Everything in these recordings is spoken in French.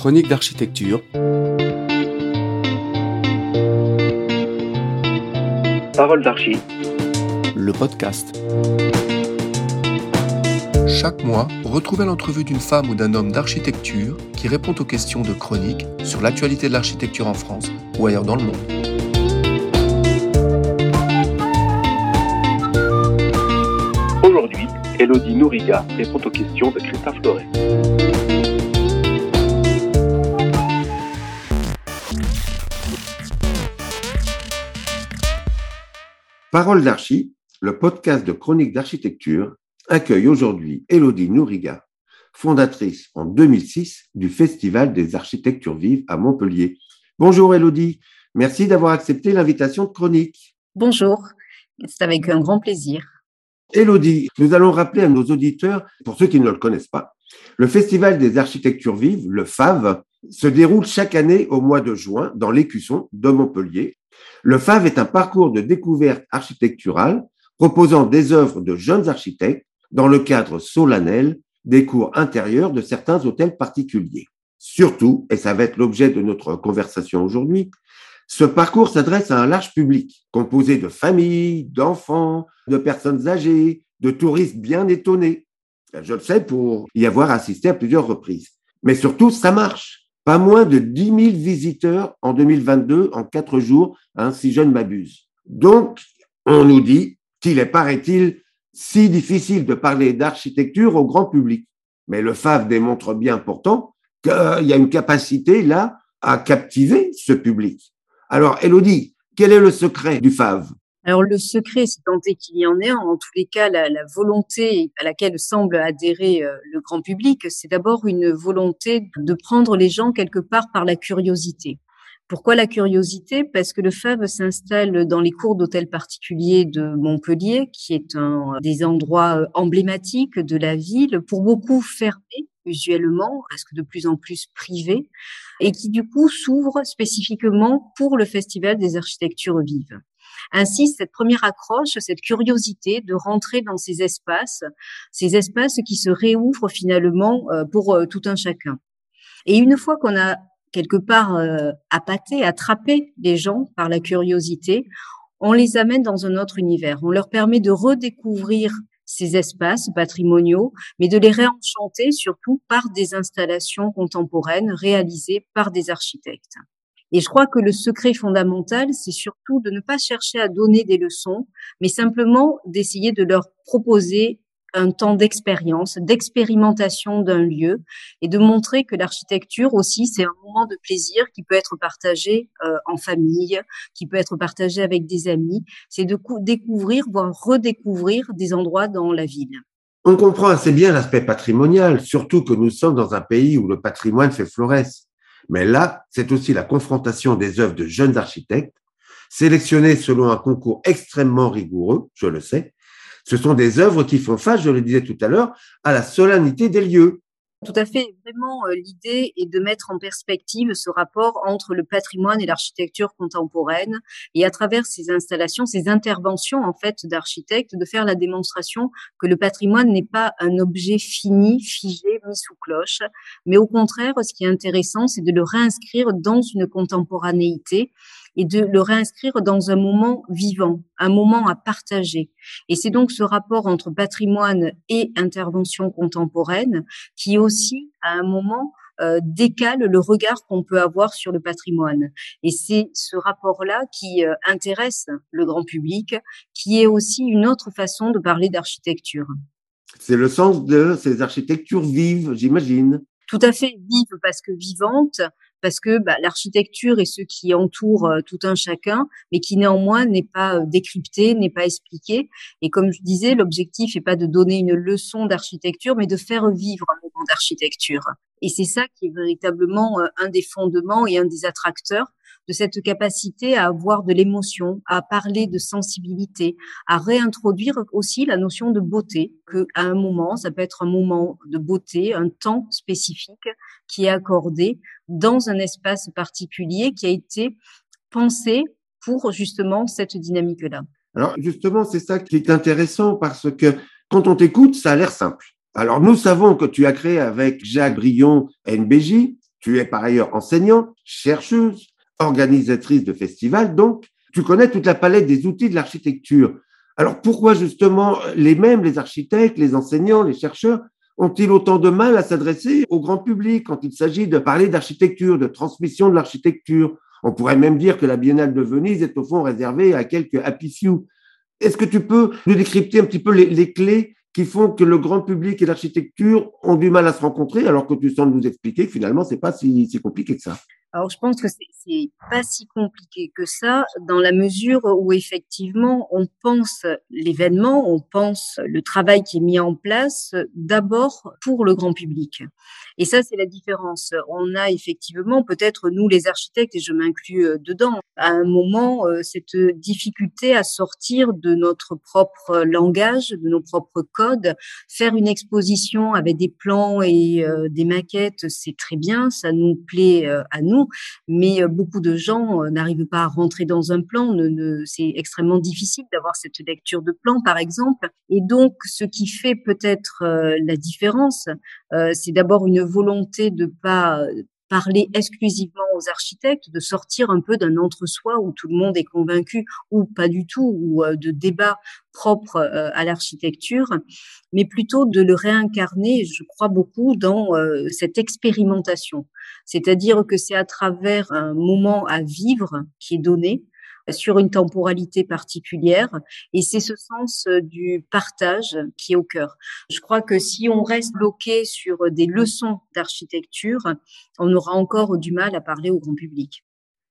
Chronique d'architecture. Parole d'archi. Le podcast. Chaque mois, retrouvez l'entrevue d'une femme ou d'un homme d'architecture qui répond aux questions de chronique sur l'actualité de l'architecture en France ou ailleurs dans le monde. Aujourd'hui, Elodie Nouriga répond aux questions de Christophe Loret. Parole d'Archi, le podcast de chronique d'architecture, accueille aujourd'hui Elodie Nouriga, fondatrice en 2006 du Festival des architectures vives à Montpellier. Bonjour Elodie, merci d'avoir accepté l'invitation de chronique. Bonjour, c'est avec un grand plaisir. Elodie, nous allons rappeler à nos auditeurs, pour ceux qui ne le connaissent pas, le Festival des architectures vives, le FAV, se déroule chaque année au mois de juin dans l'écusson de Montpellier. Le FAV est un parcours de découverte architecturale proposant des œuvres de jeunes architectes dans le cadre solennel des cours intérieurs de certains hôtels particuliers. Surtout, et ça va être l'objet de notre conversation aujourd'hui, ce parcours s'adresse à un large public composé de familles, d'enfants, de personnes âgées, de touristes bien étonnés. Je le sais pour y avoir assisté à plusieurs reprises. Mais surtout, ça marche. Pas moins de 10 000 visiteurs en 2022 en quatre jours, hein, si je ne m'abuse. Donc, on nous dit qu'il est, paraît-il, si difficile de parler d'architecture au grand public. Mais le FAV démontre bien pourtant qu'il y a une capacité là à captiver ce public. Alors, Elodie, quel est le secret du FAV alors le secret, c'est tant qu'il y en ait, en tous les cas, la, volonté à laquelle semble adhérer euh, le grand public, c'est d'abord une volonté de prendre les gens quelque part par la curiosité. Pourquoi la curiosité? Parce que le FAV s'installe dans les cours d'hôtels particuliers de Montpellier, qui est un des endroits euh, emblématiques de la ville, pour beaucoup fermés usuellement, presque de plus en plus privé, et qui du coup s'ouvre spécifiquement pour le Festival des architectures vives. Ainsi, cette première accroche, cette curiosité de rentrer dans ces espaces, ces espaces qui se réouvrent finalement euh, pour euh, tout un chacun. Et une fois qu'on a quelque part euh, appâté, attrapé les gens par la curiosité, on les amène dans un autre univers. On leur permet de redécouvrir ces espaces patrimoniaux, mais de les réenchanter surtout par des installations contemporaines réalisées par des architectes. Et je crois que le secret fondamental, c'est surtout de ne pas chercher à donner des leçons, mais simplement d'essayer de leur proposer un temps d'expérience, d'expérimentation d'un lieu et de montrer que l'architecture aussi, c'est un moment de plaisir qui peut être partagé euh, en famille, qui peut être partagé avec des amis. C'est de découvrir, voire redécouvrir des endroits dans la ville. On comprend assez bien l'aspect patrimonial, surtout que nous sommes dans un pays où le patrimoine fait florès. Mais là, c'est aussi la confrontation des œuvres de jeunes architectes, sélectionnées selon un concours extrêmement rigoureux, je le sais. Ce sont des œuvres qui font face, je le disais tout à l'heure, à la solennité des lieux. Tout à fait. Vraiment, euh, l'idée est de mettre en perspective ce rapport entre le patrimoine et l'architecture contemporaine, et à travers ces installations, ces interventions en fait d'architectes, de faire la démonstration que le patrimoine n'est pas un objet fini, figé, mis sous cloche, mais au contraire, ce qui est intéressant, c'est de le réinscrire dans une contemporanéité et de le réinscrire dans un moment vivant, un moment à partager. Et c'est donc ce rapport entre patrimoine et intervention contemporaine qui aussi, à un moment, euh, décale le regard qu'on peut avoir sur le patrimoine. Et c'est ce rapport-là qui euh, intéresse le grand public, qui est aussi une autre façon de parler d'architecture. C'est le sens de ces architectures vives, j'imagine. Tout à fait vives parce que vivantes, parce que bah, l'architecture est ce qui entoure euh, tout un chacun, mais qui néanmoins n'est pas euh, décrypté, n'est pas expliqué. Et comme je disais, l'objectif n'est pas de donner une leçon d'architecture, mais de faire vivre un moment d'architecture. Et c'est ça qui est véritablement euh, un des fondements et un des attracteurs de cette capacité à avoir de l'émotion, à parler de sensibilité, à réintroduire aussi la notion de beauté, que à un moment, ça peut être un moment de beauté, un temps spécifique qui est accordé dans un espace particulier qui a été pensé pour justement cette dynamique-là. Alors justement, c'est ça qui est intéressant parce que quand on t'écoute, ça a l'air simple. Alors nous savons que tu as créé avec Jacques Brion NBJ Tu es par ailleurs enseignante, chercheuse, organisatrice de festivals, donc tu connais toute la palette des outils de l'architecture. Alors pourquoi justement les mêmes, les architectes, les enseignants, les chercheurs, ont-ils autant de mal à s'adresser au grand public quand il s'agit de parler d'architecture, de transmission de l'architecture? On pourrait même dire que la Biennale de Venise est au fond réservée à quelques happy few. Est-ce que tu peux nous décrypter un petit peu les, clés qui font que le grand public et l'architecture ont du mal à se rencontrer, alors que tu sembles nous expliquer que finalement, c'est pas si, si compliqué que ça? Alors, je pense que c'est pas si compliqué que ça, dans la mesure où effectivement, on pense l'événement, on pense le travail qui est mis en place d'abord pour le grand public. Et ça, c'est la différence. On a effectivement, peut-être nous les architectes, et je m'inclus euh, dedans, à un moment, euh, cette difficulté à sortir de notre propre langage, de nos propres codes, faire une exposition avec des plans et euh, des maquettes, c'est très bien, ça nous plaît à nous mais beaucoup de gens n'arrivent pas à rentrer dans un plan. C'est extrêmement difficile d'avoir cette lecture de plan, par exemple. Et donc, ce qui fait peut-être la différence, c'est d'abord une volonté de pas parler exclusivement aux architectes, de sortir un peu d'un entre-soi où tout le monde est convaincu ou pas du tout, ou de débats propres à l'architecture, mais plutôt de le réincarner, je crois beaucoup, dans cette expérimentation. C'est-à-dire que c'est à travers un moment à vivre qui est donné, sur une temporalité particulière. Et c'est ce sens euh, du partage qui est au cœur. Je crois que si on reste bloqué sur des leçons d'architecture, on aura encore du mal à parler au grand public.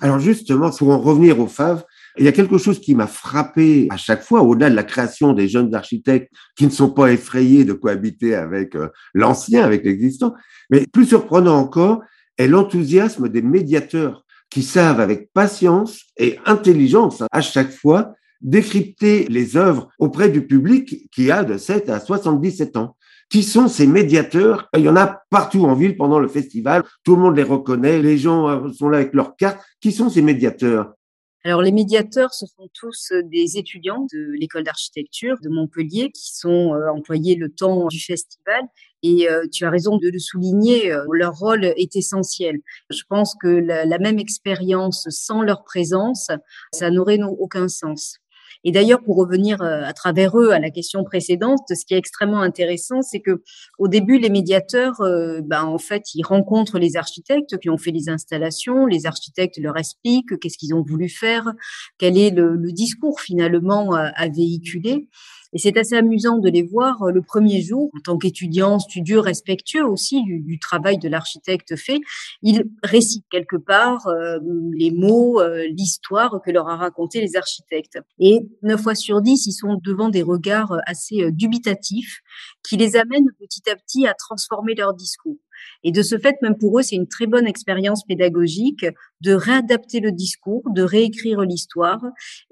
Alors justement, pour en revenir au FAV, il y a quelque chose qui m'a frappé à chaque fois, au-delà de la création des jeunes architectes qui ne sont pas effrayés de cohabiter avec euh, l'ancien, avec l'existant, mais plus surprenant encore est l'enthousiasme des médiateurs qui savent avec patience et intelligence à chaque fois décrypter les œuvres auprès du public qui a de 7 à 77 ans. Qui sont ces médiateurs Il y en a partout en ville pendant le festival, tout le monde les reconnaît, les gens euh, sont là avec leurs cartes. Qui sont ces médiateurs? Alors les médiateurs, ce sont tous euh, des étudiants de l'école d'architecture de Montpellier qui sont euh, employés le temps du festival. Et euh, tu as raison de le souligner, leur rôle est essentiel. Je pense que la, la même expérience sans leur présence, ça n'aurait aucun sens. Et d'ailleurs, pour revenir euh, à travers eux à la question précédente, ce qui est extrêmement intéressant, c'est que au début, les médiateurs, euh, ben, en fait, ils rencontrent les architectes qui ont fait les installations. Les architectes leur expliquent qu'est-ce qu'ils ont voulu faire, quel est le, discours finalement à véhiculer. Et c'est assez amusant de les voir euh, le premier jour, en tant qu'étudiants, studieux, respectueux aussi du, travail de l'architecte fait. Ils récitent quelque part euh, les mots, euh, l'histoire que leur a raconté les architectes. Et neuf fois sur dix, ils sont devant des regards assez dubitatifs qui les amènent petit à petit à transformer leur discours. Et de ce fait, même pour eux, c'est une très bonne expérience pédagogique de réadapter le discours, de réécrire l'histoire.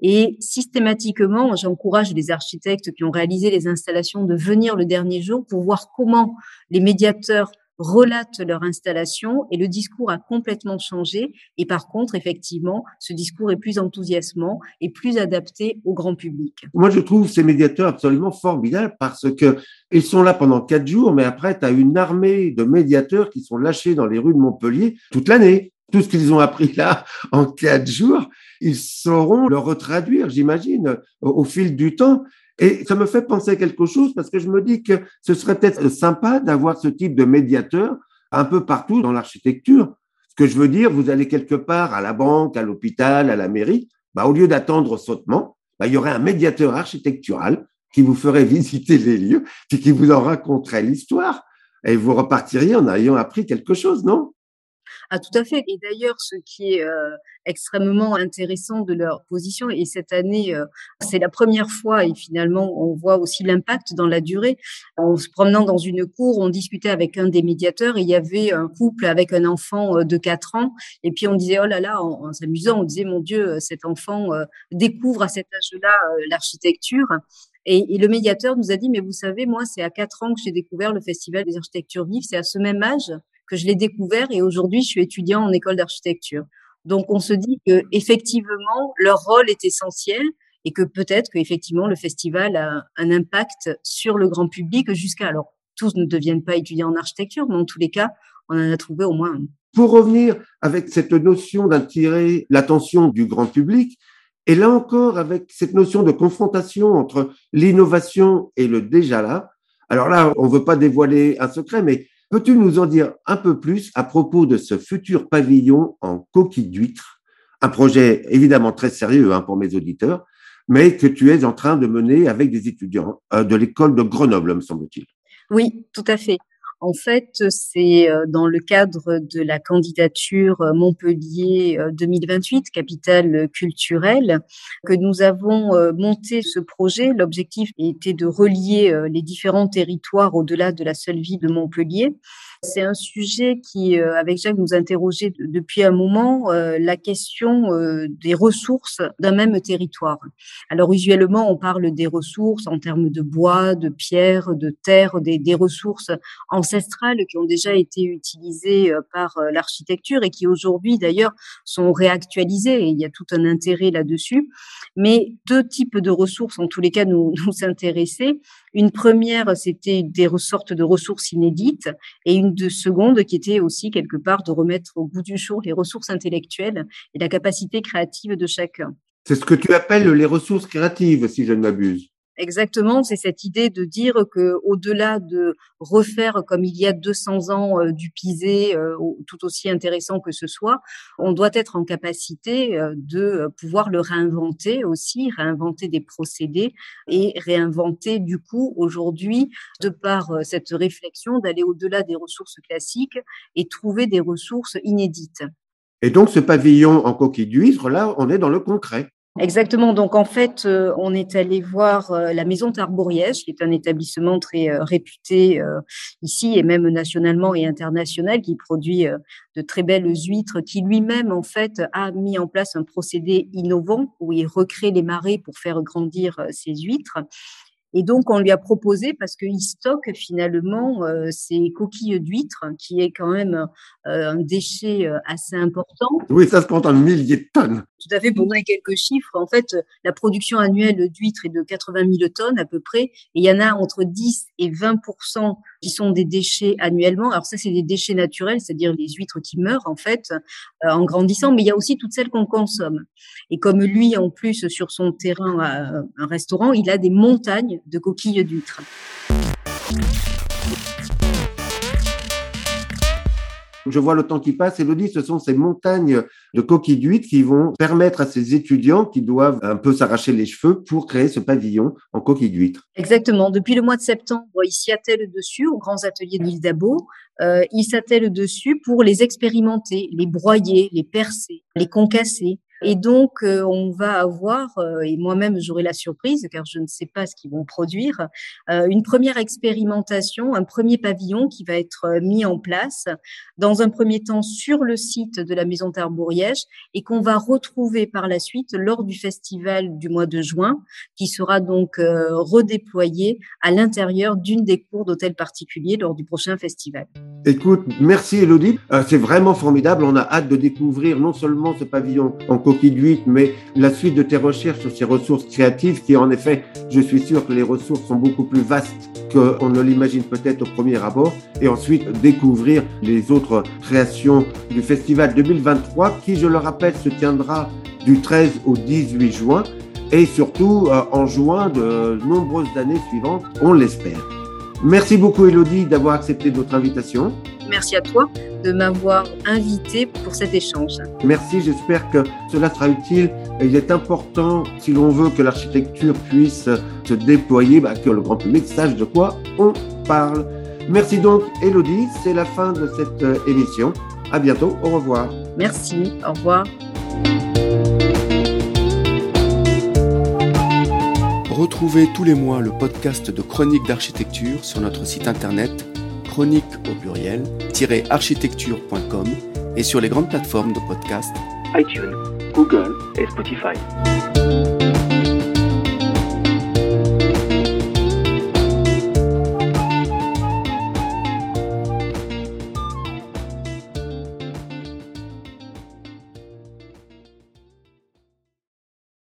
Et systématiquement, j'encourage les architectes qui ont réalisé les installations de venir le dernier jour pour voir comment les médiateurs relatent leur installation et le discours a complètement changé. Et par contre, effectivement, ce discours est plus enthousiasmant et plus adapté au grand public. Moi, je trouve ces médiateurs absolument formidables parce que ils sont là pendant quatre jours, mais après, tu as une armée de médiateurs qui sont lâchés dans les rues de Montpellier toute l'année. Tout ce qu'ils ont appris là en quatre jours, ils sauront le retraduire, j'imagine, au fil du temps. Et ça me fait penser à quelque chose parce que je me dis que ce serait peut-être sympa d'avoir ce type de médiateur un peu partout dans l'architecture. Ce que je veux dire, vous allez quelque part à la banque, à l'hôpital, à la mairie, bah, au lieu d'attendre sautement, bah, il y aurait un médiateur architectural qui vous ferait visiter les lieux, puis qui vous en raconterait l'histoire. Et vous repartiriez en ayant appris quelque chose, non? Ah, tout à fait. Et d'ailleurs, ce qui est euh, extrêmement intéressant de leur position, et cette année, euh, c'est la première fois, et finalement, on voit aussi l'impact dans la durée. En se promenant dans une cour, on discutait avec un des médiateurs, il y avait un couple avec un enfant euh, de 4 ans, et puis on disait, oh là là, en, s'amusant, on disait, mon Dieu, cet enfant découvre à cet âge-là l'architecture. Et, et, le médiateur nous a dit, mais vous savez, moi, c'est à 4 ans que j'ai découvert le Festival des architectures vives, c'est à ce même âge que je l'ai découvert et aujourd'hui je suis étudiant en école d'architecture. Donc on se dit que effectivement leur rôle est essentiel et que peut-être qu'effectivement le festival a un impact sur le grand public jusqu'à alors tous ne deviennent pas étudiants en architecture, mais en tous les cas on en a trouvé au moins un. Pour revenir avec cette notion d'attirer l'attention du grand public, et là encore avec cette notion de confrontation entre l'innovation et le déjà là, alors là, on ne veut pas dévoiler un secret, mais peux-tu nous en dire un peu plus à propos de ce futur pavillon en coquille d'huître? Un projet évidemment très sérieux hein, pour mes auditeurs, mais que tu es en train de mener avec des étudiants euh, de l'école de Grenoble, me semble-t-il. Oui, tout à fait. En fait, c'est euh, dans le cadre de la candidature euh, Montpellier 2028, euh, capitale culturelle, que nous avons monté ce projet. L'objectif était de relier les différents territoires au-delà de la seule ville de Montpellier c'est un sujet qui, euh, avec Jacques, nous interrogeait depuis un moment, euh, la question euh, des ressources d'un même territoire. Alors, usuellement, on parle des ressources en termes de bois, de pierre, de terre, des, des ressources ancestrales qui ont déjà été utilisées par l'architecture et qui aujourd'hui, d'ailleurs, sont réactualisées. Et il y a tout un intérêt là-dessus. Mais deux types de ressources, en tous les cas, nous, nous intéressaient. Une première, c'était des sortes de ressources inédites et une de seconde qui était aussi quelque part de remettre au bout du jour les ressources intellectuelles et la capacité créative de chacun. C'est ce que tu appelles les ressources créatives, si je ne m'abuse. Exactement, c'est cette idée de dire que au-delà de refaire comme il y a 200 ans euh, du pisé, euh, tout aussi intéressant que ce soit, on doit être en capacité euh, de pouvoir le réinventer aussi, réinventer des procédés et réinventer du coup aujourd'hui, de par cette réflexion, d'aller au-delà des ressources classiques et trouver des ressources inédites. Et donc ce pavillon en coquille d'huître, là, on est dans le concret. Exactement. Donc en fait, euh, on est allé voir euh, la Maison Tarboriège, qui est un établissement très euh, réputé ici et même nationalement et international, qui produit de très belles huîtres, qui lui-même en fait a mis en place un procédé innovant où il recrée les marées pour faire grandir ces huîtres. Et donc, on lui a proposé, parce qu'il stocke finalement euh, ces coquilles d'huîtres, qui est quand même euh, un déchet euh, assez important. Oui, ça se compte en milliers de tonnes. Tout à fait, pour donner quelques chiffres, en fait, la production annuelle d'huîtres est de 80 000 tonnes à peu près, et il y en a entre 10 et 20% qui sont des déchets annuellement. Alors ça, c'est des déchets naturels, c'est-à-dire les huîtres qui meurent en fait en grandissant, mais il y a aussi toutes celles qu'on consomme. Et comme lui, en plus, sur son terrain, un restaurant, il a des montagnes de coquilles d'huîtres. Je vois le temps qui passe. Elodie, ce sont ces montagnes de coquilles d'huîtres qui vont permettre à ces étudiants qui doivent un peu s'arracher les cheveux pour créer ce pavillon en coquilles d'huîtres. Exactement. Depuis le mois de septembre, ils s'y attellent dessus aux grands ateliers de l'île d'Abo. Euh, ils s'attellent dessus pour les expérimenter, les broyer, les percer, les concasser, et donc, euh, on va avoir, euh, et moi-même j'aurai la surprise, car je ne sais pas ce qu'ils vont produire, euh, une première expérimentation, un premier pavillon qui va être mis en place, dans un premier temps sur le site de la Maison Tarbouriège, et qu'on va retrouver par la suite lors du festival du mois de juin, qui sera donc redéployé à l'intérieur d'une des cours d'hôtels particuliers lors du prochain festival. Écoute, merci Elodie, c'est vraiment formidable, on a hâte de découvrir non seulement ce pavillon en coquille d'huître, mais la suite de tes recherches sur ces ressources créatives qui, en effet, je suis sûr que les ressources sont beaucoup plus vastes qu'on ne l'imagine peut-être au premier abord, et ensuite découvrir les autres créations du festival 2023 qui, je le rappelle, se tiendra du 13 au 18 juin. Et surtout euh, en juin de nombreuses années suivantes, on l'espère. Merci beaucoup Elodie d'avoir accepté notre invitation. Merci à toi de m'avoir invité pour cet échange. Merci, j'espère que cela sera utile. Il est important, si l'on veut que l'architecture puisse se déployer, bah, que le grand public sache de quoi on parle. Merci donc, Elodie. C'est la fin de cette euh, émission. À bientôt. Au revoir. Merci. Au revoir. Retrouvez tous les mois le podcast de Chroniques d'architecture sur notre site internet chronique au pluriel architecture.com et sur les grandes plateformes de podcast iTunes, Google et Spotify.